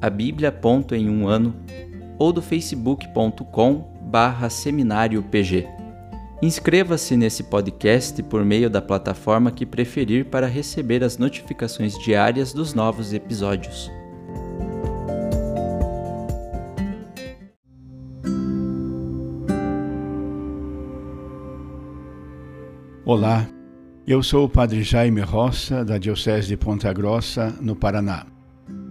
a Bíblia ponto em um ano ou do facebook.com barra seminário PG. Inscreva-se nesse podcast por meio da plataforma que preferir para receber as notificações diárias dos novos episódios. Olá, eu sou o Padre Jaime Roça, da Diocese de Ponta Grossa, no Paraná.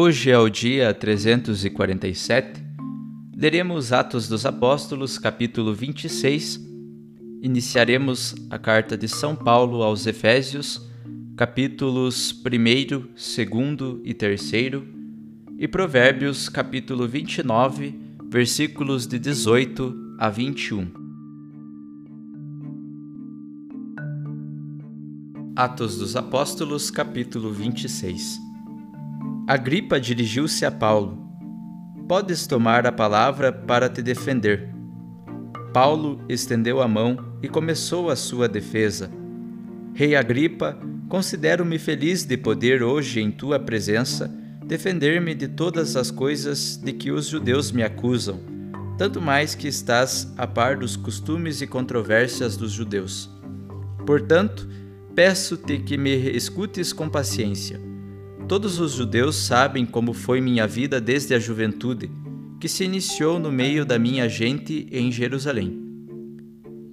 Hoje é o dia 347. Leremos Atos dos Apóstolos, capítulo 26. Iniciaremos a carta de São Paulo aos Efésios, capítulos 1, 2 e 3, e Provérbios, capítulo 29, versículos de 18 a 21. Atos dos Apóstolos, capítulo 26. Agripa dirigiu-se a Paulo. Podes tomar a palavra para te defender. Paulo estendeu a mão e começou a sua defesa. Rei Agripa, considero-me feliz de poder hoje, em tua presença, defender-me de todas as coisas de que os judeus me acusam, tanto mais que estás a par dos costumes e controvérsias dos judeus. Portanto, peço-te que me escutes com paciência Todos os judeus sabem como foi minha vida desde a juventude, que se iniciou no meio da minha gente em Jerusalém.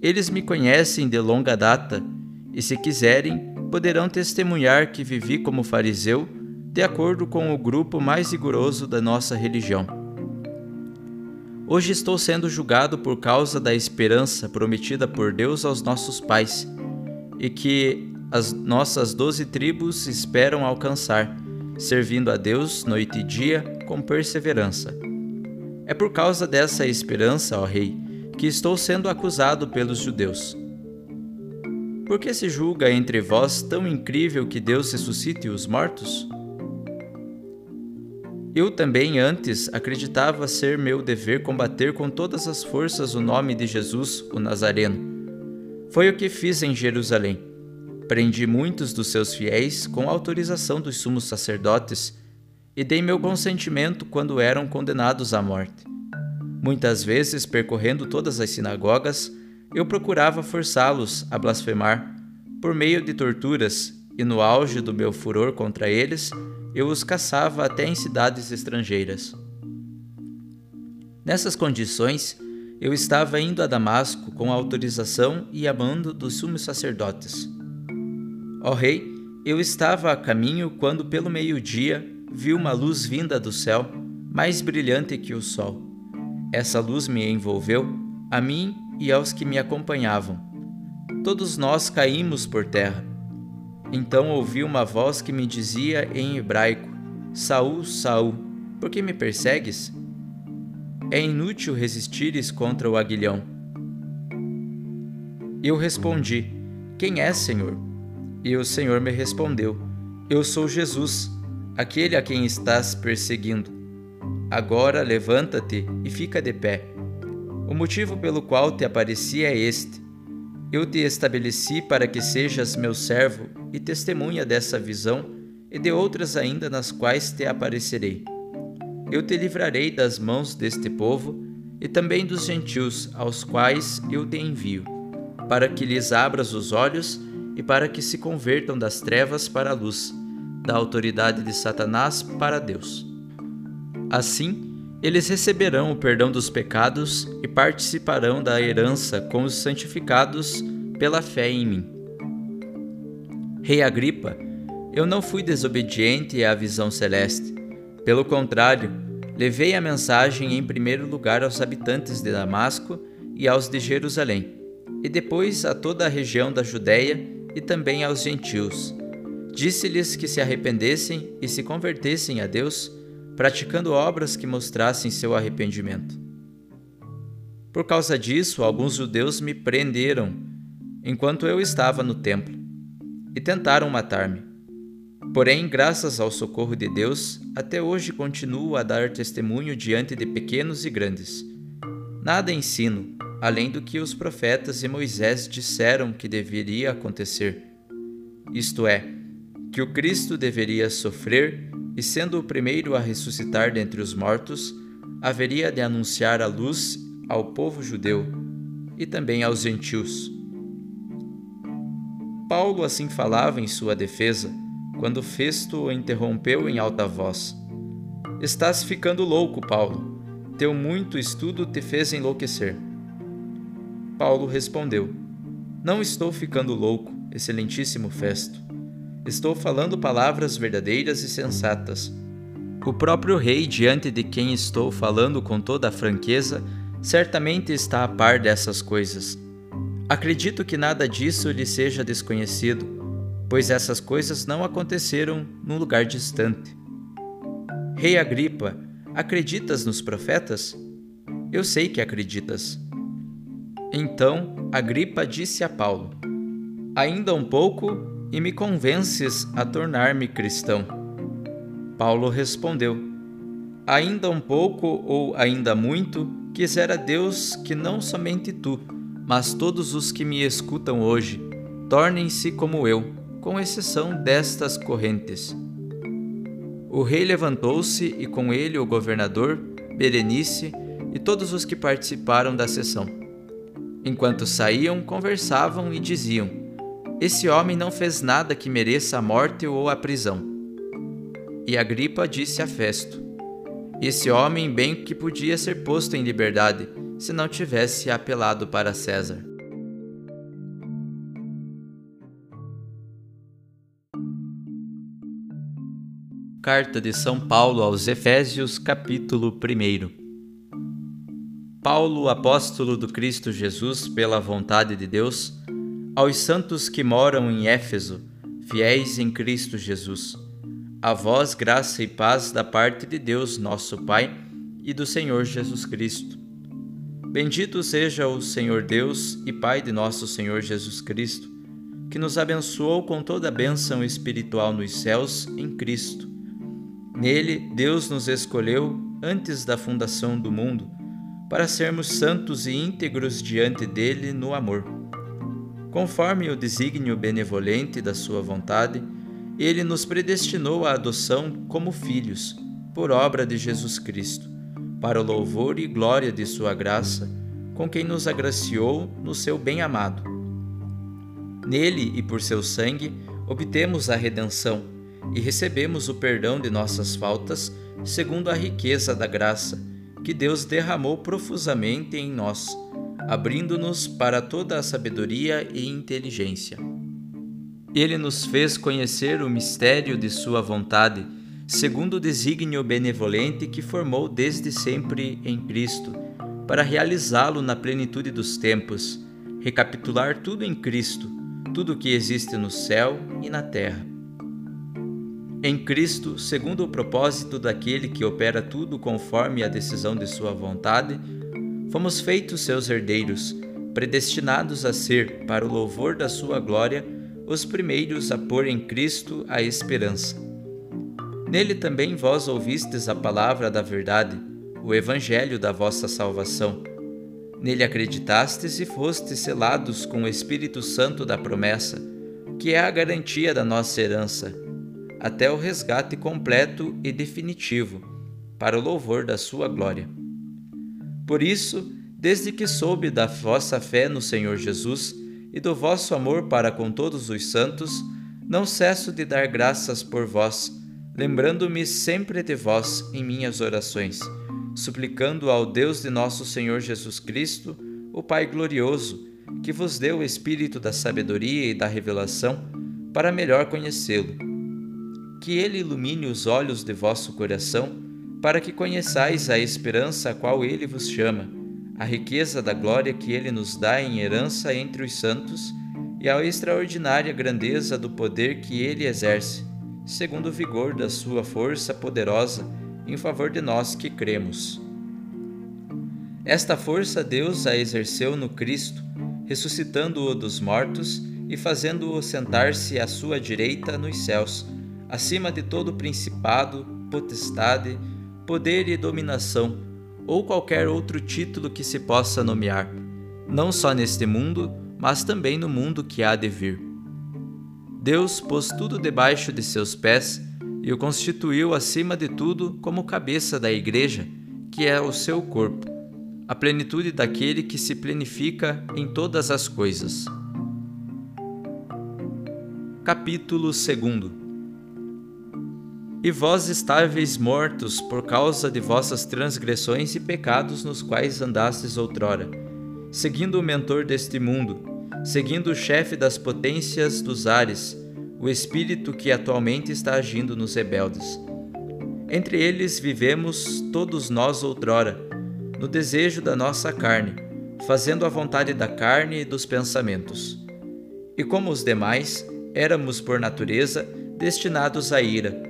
Eles me conhecem de longa data e, se quiserem, poderão testemunhar que vivi como fariseu, de acordo com o grupo mais rigoroso da nossa religião. Hoje estou sendo julgado por causa da esperança prometida por Deus aos nossos pais e que as nossas doze tribos esperam alcançar servindo a Deus noite e dia com perseverança. É por causa dessa esperança, ó Rei, que estou sendo acusado pelos judeus. Por que se julga entre vós tão incrível que Deus ressuscite os mortos? Eu também antes acreditava ser meu dever combater com todas as forças o nome de Jesus, o Nazareno. Foi o que fiz em Jerusalém Prendi muitos dos seus fiéis com autorização dos sumos sacerdotes e dei meu consentimento quando eram condenados à morte. Muitas vezes, percorrendo todas as sinagogas, eu procurava forçá-los a blasfemar por meio de torturas, e no auge do meu furor contra eles, eu os caçava até em cidades estrangeiras. Nessas condições, eu estava indo a Damasco com autorização e a mando dos sumos sacerdotes. Ó rei, eu estava a caminho quando, pelo meio-dia, vi uma luz vinda do céu, mais brilhante que o sol. Essa luz me envolveu, a mim e aos que me acompanhavam. Todos nós caímos por terra. Então ouvi uma voz que me dizia em hebraico: Saul, Saul, por que me persegues? É inútil resistires contra o aguilhão. Eu respondi: Quem é, Senhor? E o Senhor me respondeu: Eu sou Jesus, aquele a quem estás perseguindo. Agora levanta-te e fica de pé. O motivo pelo qual te apareci é este: eu te estabeleci para que sejas meu servo e testemunha dessa visão e de outras ainda nas quais te aparecerei. Eu te livrarei das mãos deste povo e também dos gentios aos quais eu te envio, para que lhes abras os olhos e para que se convertam das trevas para a luz, da autoridade de Satanás para Deus. Assim, eles receberão o perdão dos pecados e participarão da herança com os santificados pela fé em mim. Rei Agripa, eu não fui desobediente à visão celeste. Pelo contrário, levei a mensagem em primeiro lugar aos habitantes de Damasco e aos de Jerusalém, e depois a toda a região da Judéia e também aos gentios. Disse-lhes que se arrependessem e se convertessem a Deus praticando obras que mostrassem seu arrependimento. Por causa disso, alguns judeus me prenderam enquanto eu estava no templo e tentaram matar-me. Porém, graças ao socorro de Deus, até hoje continuo a dar testemunho diante de pequenos e grandes. Nada ensino, além do que os profetas e Moisés disseram que deveria acontecer. Isto é, que o Cristo deveria sofrer e sendo o primeiro a ressuscitar dentre os mortos, haveria de anunciar a luz ao povo judeu e também aos gentios. Paulo assim falava em sua defesa, quando Festo o interrompeu em alta voz. Estás ficando louco, Paulo. Teu muito estudo te fez enlouquecer. Paulo respondeu: Não estou ficando louco, excelentíssimo Festo. Estou falando palavras verdadeiras e sensatas. O próprio rei, diante de quem estou falando com toda a franqueza, certamente está a par dessas coisas. Acredito que nada disso lhe seja desconhecido, pois essas coisas não aconteceram num lugar distante. Rei Agripa, acreditas nos profetas? Eu sei que acreditas. Então Agripa disse a Paulo: Ainda um pouco e me convences a tornar-me cristão. Paulo respondeu: Ainda um pouco ou ainda muito, quisera Deus que não somente tu, mas todos os que me escutam hoje, tornem-se como eu, com exceção destas correntes. O rei levantou-se e com ele o governador, Berenice e todos os que participaram da sessão. Enquanto saíam, conversavam e diziam: esse homem não fez nada que mereça a morte ou a prisão. E Agripa disse a Festo: Esse homem bem que podia ser posto em liberdade, se não tivesse apelado para César. Carta de São Paulo aos Efésios, capítulo 1 Paulo, apóstolo do Cristo Jesus, pela vontade de Deus, aos santos que moram em Éfeso, fiéis em Cristo Jesus. A vós graça e paz da parte de Deus, nosso Pai, e do Senhor Jesus Cristo. Bendito seja o Senhor Deus e Pai de nosso Senhor Jesus Cristo, que nos abençoou com toda a bênção espiritual nos céus em Cristo. Nele, Deus nos escolheu antes da fundação do mundo, para sermos santos e íntegros diante dele no amor Conforme o desígnio benevolente da Sua vontade, Ele nos predestinou à adoção como filhos, por obra de Jesus Cristo, para o louvor e glória de Sua graça, com quem nos agraciou no Seu bem-amado. Nele e por Seu sangue obtemos a redenção e recebemos o perdão de nossas faltas, segundo a riqueza da graça que Deus derramou profusamente em nós abrindo-nos para toda a sabedoria e inteligência. Ele nos fez conhecer o mistério de Sua vontade, segundo o desígnio benevolente que formou desde sempre em Cristo, para realizá-lo na plenitude dos tempos, recapitular tudo em Cristo, tudo o que existe no céu e na terra. Em Cristo, segundo o propósito daquele que opera tudo conforme a decisão de Sua vontade, fomos feitos seus herdeiros, predestinados a ser, para o louvor da Sua glória, os primeiros a pôr em Cristo a esperança. Nele também vós ouvistes a palavra da verdade, o evangelho da vossa salvação. Nele acreditastes e fostes selados com o Espírito Santo da promessa, que é a garantia da nossa herança, até o resgate completo e definitivo, para o louvor da sua glória. Por isso, desde que soube da vossa fé no Senhor Jesus e do vosso amor para com todos os santos, não cesso de dar graças por vós, lembrando-me sempre de vós em minhas orações, suplicando ao Deus de nosso Senhor Jesus Cristo, o Pai glorioso, que vos deu o espírito da sabedoria e da revelação, para melhor conhecê-lo. Que ele ilumine os olhos de vosso coração, para que conheçais a esperança a qual ele vos chama, a riqueza da glória que ele nos dá em herança entre os santos e a extraordinária grandeza do poder que ele exerce, segundo o vigor da sua força poderosa em favor de nós que cremos. Esta força Deus a exerceu no Cristo, ressuscitando-o dos mortos e fazendo-o sentar-se à sua direita nos céus, acima de todo principado, potestade, poder e dominação, ou qualquer outro título que se possa nomear, não só neste mundo, mas também no mundo que há de vir. Deus pôs tudo debaixo de seus pés e o constituiu acima de tudo como cabeça da Igreja, que é o seu corpo, a plenitude daquele que se plenifica em todas as coisas. Capítulo 2 e vós estáveis mortos por causa de vossas transgressões e pecados nos quais andastes outrora, seguindo o mentor deste mundo, seguindo o chefe das potências dos ares, o espírito que atualmente está agindo nos rebeldes. Entre eles vivemos todos nós outrora, no desejo da nossa carne, fazendo a vontade da carne e dos pensamentos. E como os demais, éramos por natureza destinados à ira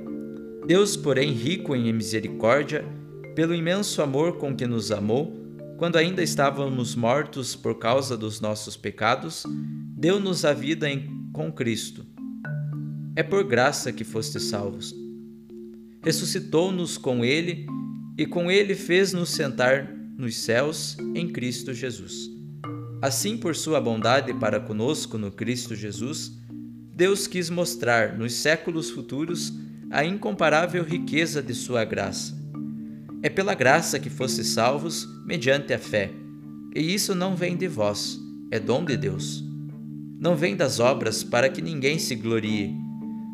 Deus, porém, rico em misericórdia, pelo imenso amor com que nos amou, quando ainda estávamos mortos por causa dos nossos pecados, deu-nos a vida em, com Cristo. É por graça que fostes salvos. Ressuscitou-nos com Ele e com Ele fez-nos sentar nos céus em Cristo Jesus. Assim, por sua bondade para conosco no Cristo Jesus, Deus quis mostrar nos séculos futuros a incomparável riqueza de Sua graça. É pela graça que fostes salvos mediante a fé, e isso não vem de vós, é dom de Deus. Não vem das obras para que ninguém se glorie.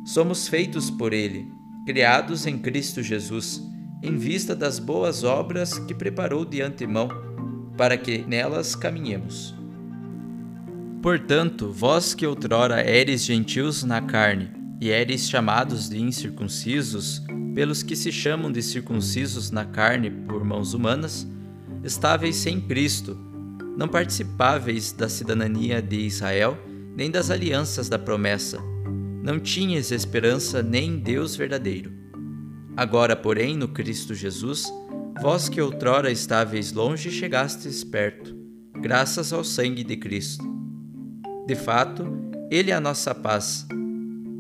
Somos feitos por Ele, criados em Cristo Jesus, em vista das boas obras que preparou de antemão, para que nelas caminhemos. Portanto, vós que outrora eres gentios na carne, e eres chamados de incircuncisos pelos que se chamam de circuncisos na carne por mãos humanas, estáveis sem Cristo, não participáveis da cidadania de Israel, nem das alianças da promessa, não tinhas esperança nem em Deus verdadeiro. Agora, porém, no Cristo Jesus, vós que outrora estáveis longe, chegastes perto, graças ao sangue de Cristo. De fato, Ele é a nossa paz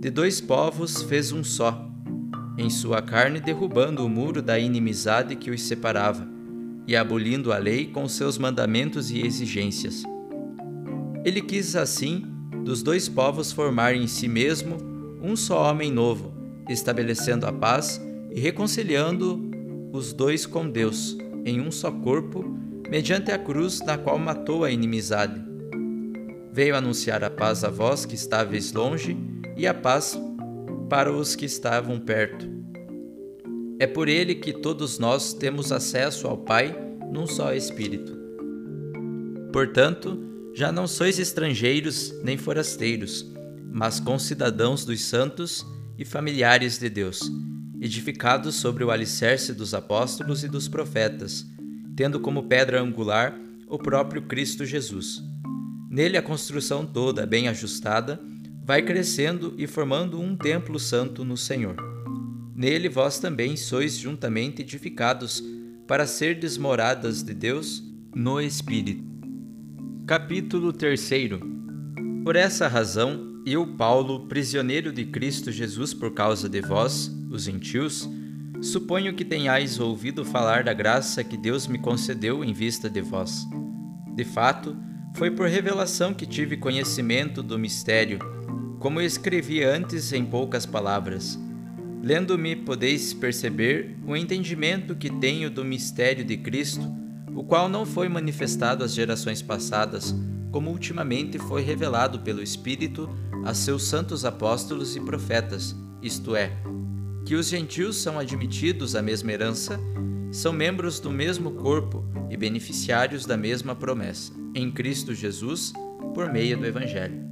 de dois povos fez um só, em sua carne derrubando o muro da inimizade que os separava, e abolindo a lei com seus mandamentos e exigências. Ele quis assim dos dois povos formar em si mesmo um só homem novo, estabelecendo a paz e reconciliando os dois com Deus em um só corpo, mediante a cruz na qual matou a inimizade. Veio anunciar a paz a vós que estáveis longe e a paz para os que estavam perto. É por ele que todos nós temos acesso ao Pai num só Espírito. Portanto, já não sois estrangeiros nem forasteiros, mas concidadãos dos santos e familiares de Deus, edificados sobre o alicerce dos apóstolos e dos profetas, tendo como pedra angular o próprio Cristo Jesus. Nele a construção toda, bem ajustada, vai crescendo e formando um templo santo no Senhor. Nele vós também sois juntamente edificados para ser desmoradas de Deus no Espírito. Capítulo 3 Por essa razão, eu, Paulo, prisioneiro de Cristo Jesus por causa de vós, os gentios, suponho que tenhais ouvido falar da graça que Deus me concedeu em vista de vós. De fato, foi por revelação que tive conhecimento do mistério, como escrevi antes em poucas palavras. Lendo-me, podeis perceber o entendimento que tenho do mistério de Cristo, o qual não foi manifestado às gerações passadas, como ultimamente foi revelado pelo Espírito a seus santos apóstolos e profetas, isto é, que os gentios são admitidos à mesma herança, são membros do mesmo corpo e beneficiários da mesma promessa, em Cristo Jesus, por meio do Evangelho.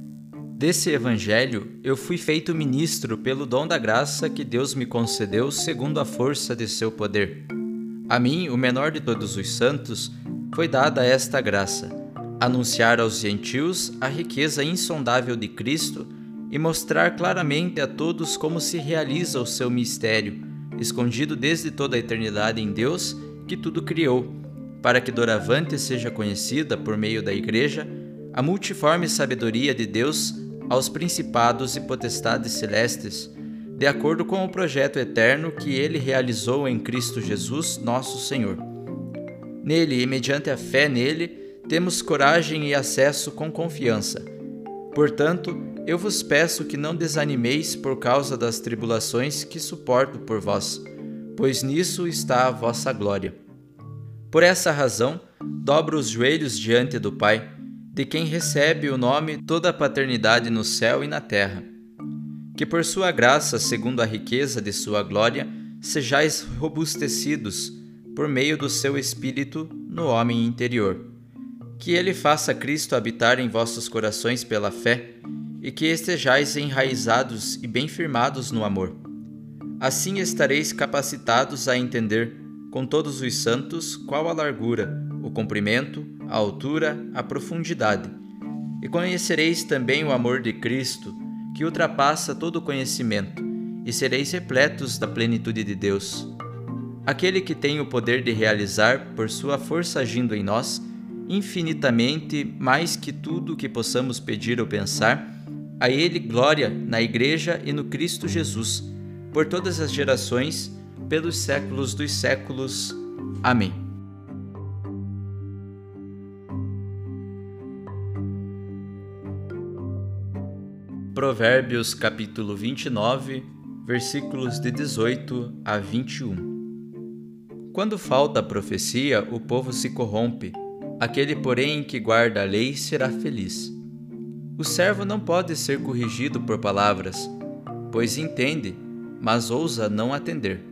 Desse Evangelho eu fui feito ministro pelo dom da graça que Deus me concedeu segundo a força de seu poder. A mim, o menor de todos os santos, foi dada esta graça: anunciar aos gentios a riqueza insondável de Cristo e mostrar claramente a todos como se realiza o seu mistério, escondido desde toda a eternidade em Deus, que tudo criou, para que doravante seja conhecida por meio da Igreja a multiforme sabedoria de Deus aos principados e potestades celestes, de acordo com o projeto eterno que ele realizou em Cristo Jesus, nosso Senhor. Nele e mediante a fé nele, temos coragem e acesso com confiança. Portanto, eu vos peço que não desanimeis por causa das tribulações que suporto por vós, pois nisso está a vossa glória. Por essa razão, dobro os joelhos diante do Pai, de quem recebe o nome toda a paternidade no céu e na terra. Que por sua graça, segundo a riqueza de sua glória, sejais robustecidos por meio do seu Espírito no homem interior. Que ele faça Cristo habitar em vossos corações pela fé e que estejais enraizados e bem firmados no amor. Assim estareis capacitados a entender, com todos os santos, qual a largura, o comprimento, a altura, a profundidade. E conhecereis também o amor de Cristo, que ultrapassa todo conhecimento, e sereis repletos da plenitude de Deus. Aquele que tem o poder de realizar, por sua força agindo em nós, infinitamente mais que tudo que possamos pedir ou pensar, a Ele glória na Igreja e no Cristo Jesus, por todas as gerações, pelos séculos dos séculos. Amém. Provérbios capítulo 29, versículos de 18 a 21. Quando falta a profecia, o povo se corrompe. Aquele, porém, que guarda a lei será feliz. O servo não pode ser corrigido por palavras, pois entende, mas ousa não atender.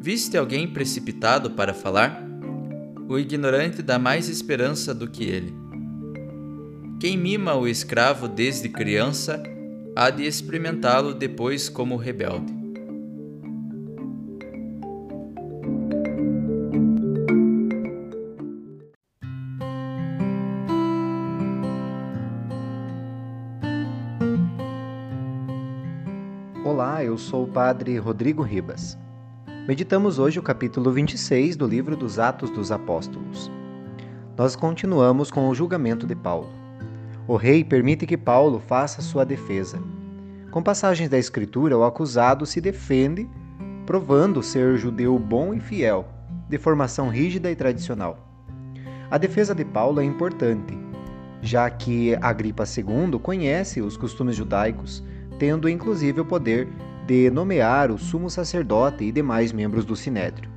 Viste alguém precipitado para falar? O ignorante dá mais esperança do que ele. Quem mima o escravo desde criança há de experimentá-lo depois como rebelde. Olá, eu sou o Padre Rodrigo Ribas. Meditamos hoje o capítulo 26 do livro dos Atos dos Apóstolos. Nós continuamos com o julgamento de Paulo. O rei permite que Paulo faça sua defesa. Com passagens da Escritura, o acusado se defende, provando ser judeu bom e fiel, de formação rígida e tradicional. A defesa de Paulo é importante, já que Agripa II conhece os costumes judaicos tendo inclusive o poder de nomear o sumo sacerdote e demais membros do sinédrio.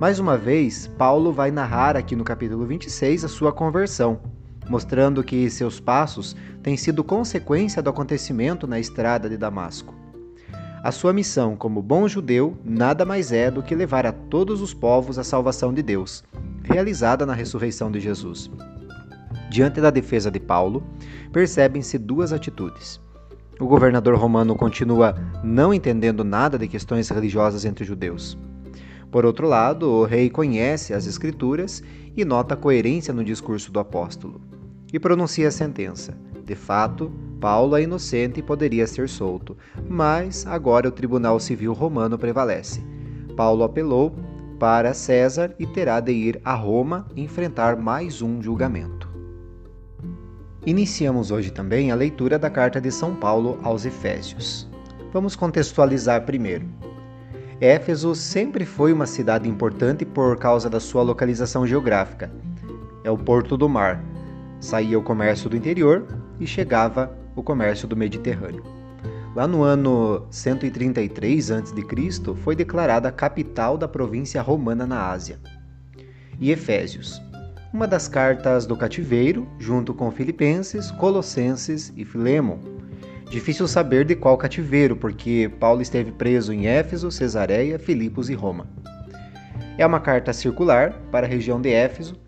Mais uma vez, Paulo vai narrar aqui no capítulo 26 a sua conversão, mostrando que seus passos têm sido consequência do acontecimento na estrada de Damasco. A sua missão como bom judeu nada mais é do que levar a todos os povos a salvação de Deus, realizada na ressurreição de Jesus. Diante da defesa de Paulo, percebem-se duas atitudes. O governador romano continua não entendendo nada de questões religiosas entre judeus. Por outro lado, o rei conhece as Escrituras e nota coerência no discurso do apóstolo. E pronuncia a sentença: de fato, Paulo é inocente e poderia ser solto, mas agora o tribunal civil romano prevalece. Paulo apelou para César e terá de ir a Roma enfrentar mais um julgamento. Iniciamos hoje também a leitura da carta de São Paulo aos Efésios. Vamos contextualizar primeiro. Éfeso sempre foi uma cidade importante por causa da sua localização geográfica. É o porto do mar. Saía o comércio do interior e chegava o comércio do Mediterrâneo. Lá no ano 133 a.C., foi declarada a capital da província romana na Ásia. E Efésios, uma das cartas do cativeiro, junto com Filipenses, Colossenses e Filemon. Difícil saber de qual cativeiro, porque Paulo esteve preso em Éfeso, Cesareia, Filipos e Roma. É uma carta circular para a região de Éfeso,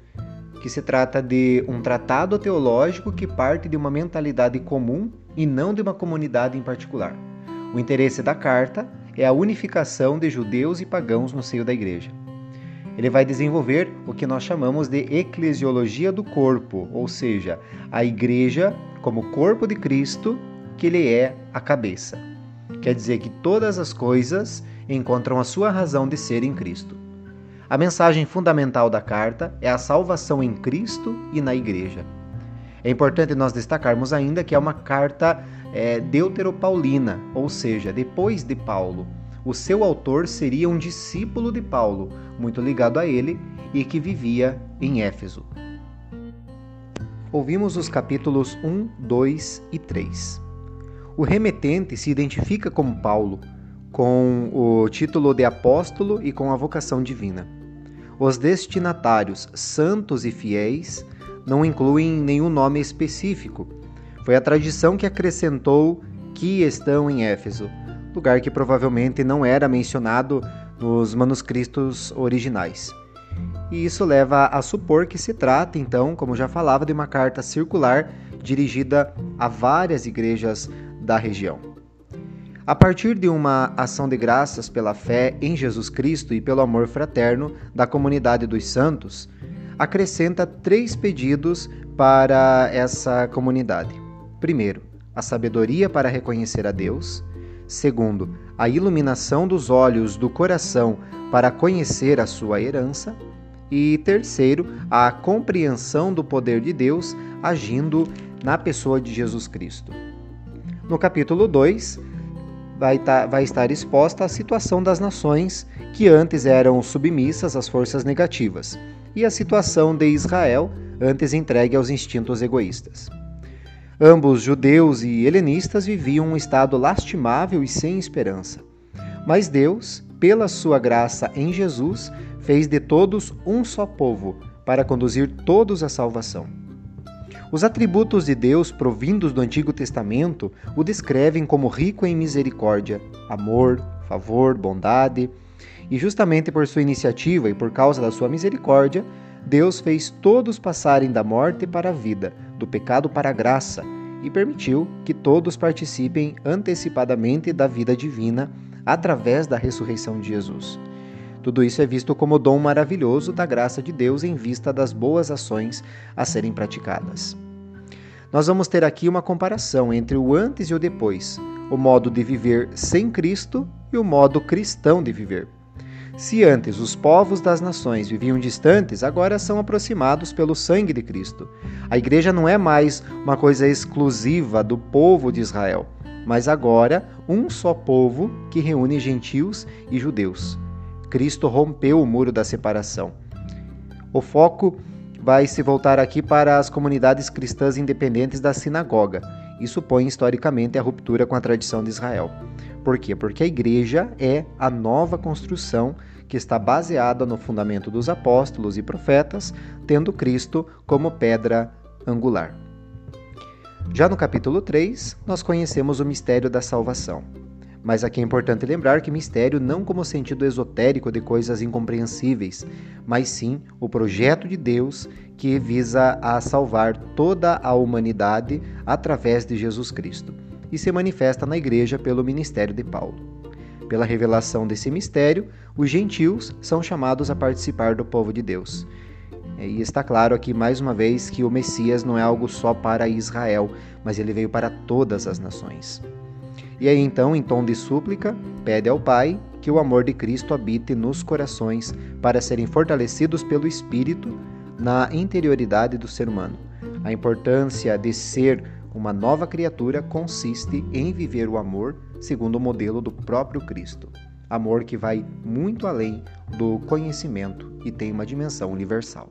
que se trata de um tratado teológico que parte de uma mentalidade comum e não de uma comunidade em particular. O interesse da carta é a unificação de judeus e pagãos no seio da igreja. Ele vai desenvolver o que nós chamamos de eclesiologia do corpo, ou seja, a igreja como corpo de Cristo, que ele é a cabeça. Quer dizer que todas as coisas encontram a sua razão de ser em Cristo. A mensagem fundamental da carta é a salvação em Cristo e na Igreja. É importante nós destacarmos ainda que é uma carta é, deuteropaulina, ou seja, depois de Paulo. O seu autor seria um discípulo de Paulo, muito ligado a ele e que vivia em Éfeso. Ouvimos os capítulos 1, 2 e 3. O remetente se identifica como Paulo, com o título de apóstolo e com a vocação divina. Os destinatários, santos e fiéis, não incluem nenhum nome específico. Foi a tradição que acrescentou que estão em Éfeso, lugar que provavelmente não era mencionado nos manuscritos originais. E isso leva a supor que se trata, então, como já falava, de uma carta circular dirigida a várias igrejas da região. A partir de uma ação de graças pela fé em Jesus Cristo e pelo amor fraterno da comunidade dos santos, acrescenta três pedidos para essa comunidade. Primeiro, a sabedoria para reconhecer a Deus. Segundo, a iluminação dos olhos do coração para conhecer a sua herança. E terceiro, a compreensão do poder de Deus agindo na pessoa de Jesus Cristo. No capítulo 2, vai, tá, vai estar exposta à situação das nações que antes eram submissas às forças negativas e a situação de Israel, antes entregue aos instintos egoístas. Ambos, judeus e helenistas, viviam um estado lastimável e sem esperança. Mas Deus, pela sua graça em Jesus, fez de todos um só povo, para conduzir todos à salvação. Os atributos de Deus provindos do Antigo Testamento o descrevem como rico em misericórdia, amor, favor, bondade. E justamente por sua iniciativa e por causa da sua misericórdia, Deus fez todos passarem da morte para a vida, do pecado para a graça, e permitiu que todos participem antecipadamente da vida divina através da ressurreição de Jesus. Tudo isso é visto como dom maravilhoso da graça de Deus em vista das boas ações a serem praticadas. Nós vamos ter aqui uma comparação entre o antes e o depois, o modo de viver sem Cristo e o modo cristão de viver. Se antes os povos das nações viviam distantes, agora são aproximados pelo sangue de Cristo. A igreja não é mais uma coisa exclusiva do povo de Israel, mas agora um só povo que reúne gentios e judeus. Cristo rompeu o muro da separação. O foco vai se voltar aqui para as comunidades cristãs independentes da sinagoga. Isso põe historicamente a ruptura com a tradição de Israel. Por quê? Porque a igreja é a nova construção que está baseada no fundamento dos apóstolos e profetas, tendo Cristo como pedra angular. Já no capítulo 3, nós conhecemos o mistério da salvação. Mas aqui é importante lembrar que mistério não como sentido esotérico de coisas incompreensíveis, mas sim o projeto de Deus que visa a salvar toda a humanidade através de Jesus Cristo e se manifesta na igreja pelo ministério de Paulo. Pela revelação desse mistério, os gentios são chamados a participar do povo de Deus. E está claro aqui mais uma vez que o Messias não é algo só para Israel, mas ele veio para todas as nações. E aí então, em tom de súplica, pede ao Pai que o amor de Cristo habite nos corações para serem fortalecidos pelo Espírito na interioridade do ser humano. A importância de ser uma nova criatura consiste em viver o amor segundo o modelo do próprio Cristo. Amor que vai muito além do conhecimento e tem uma dimensão universal.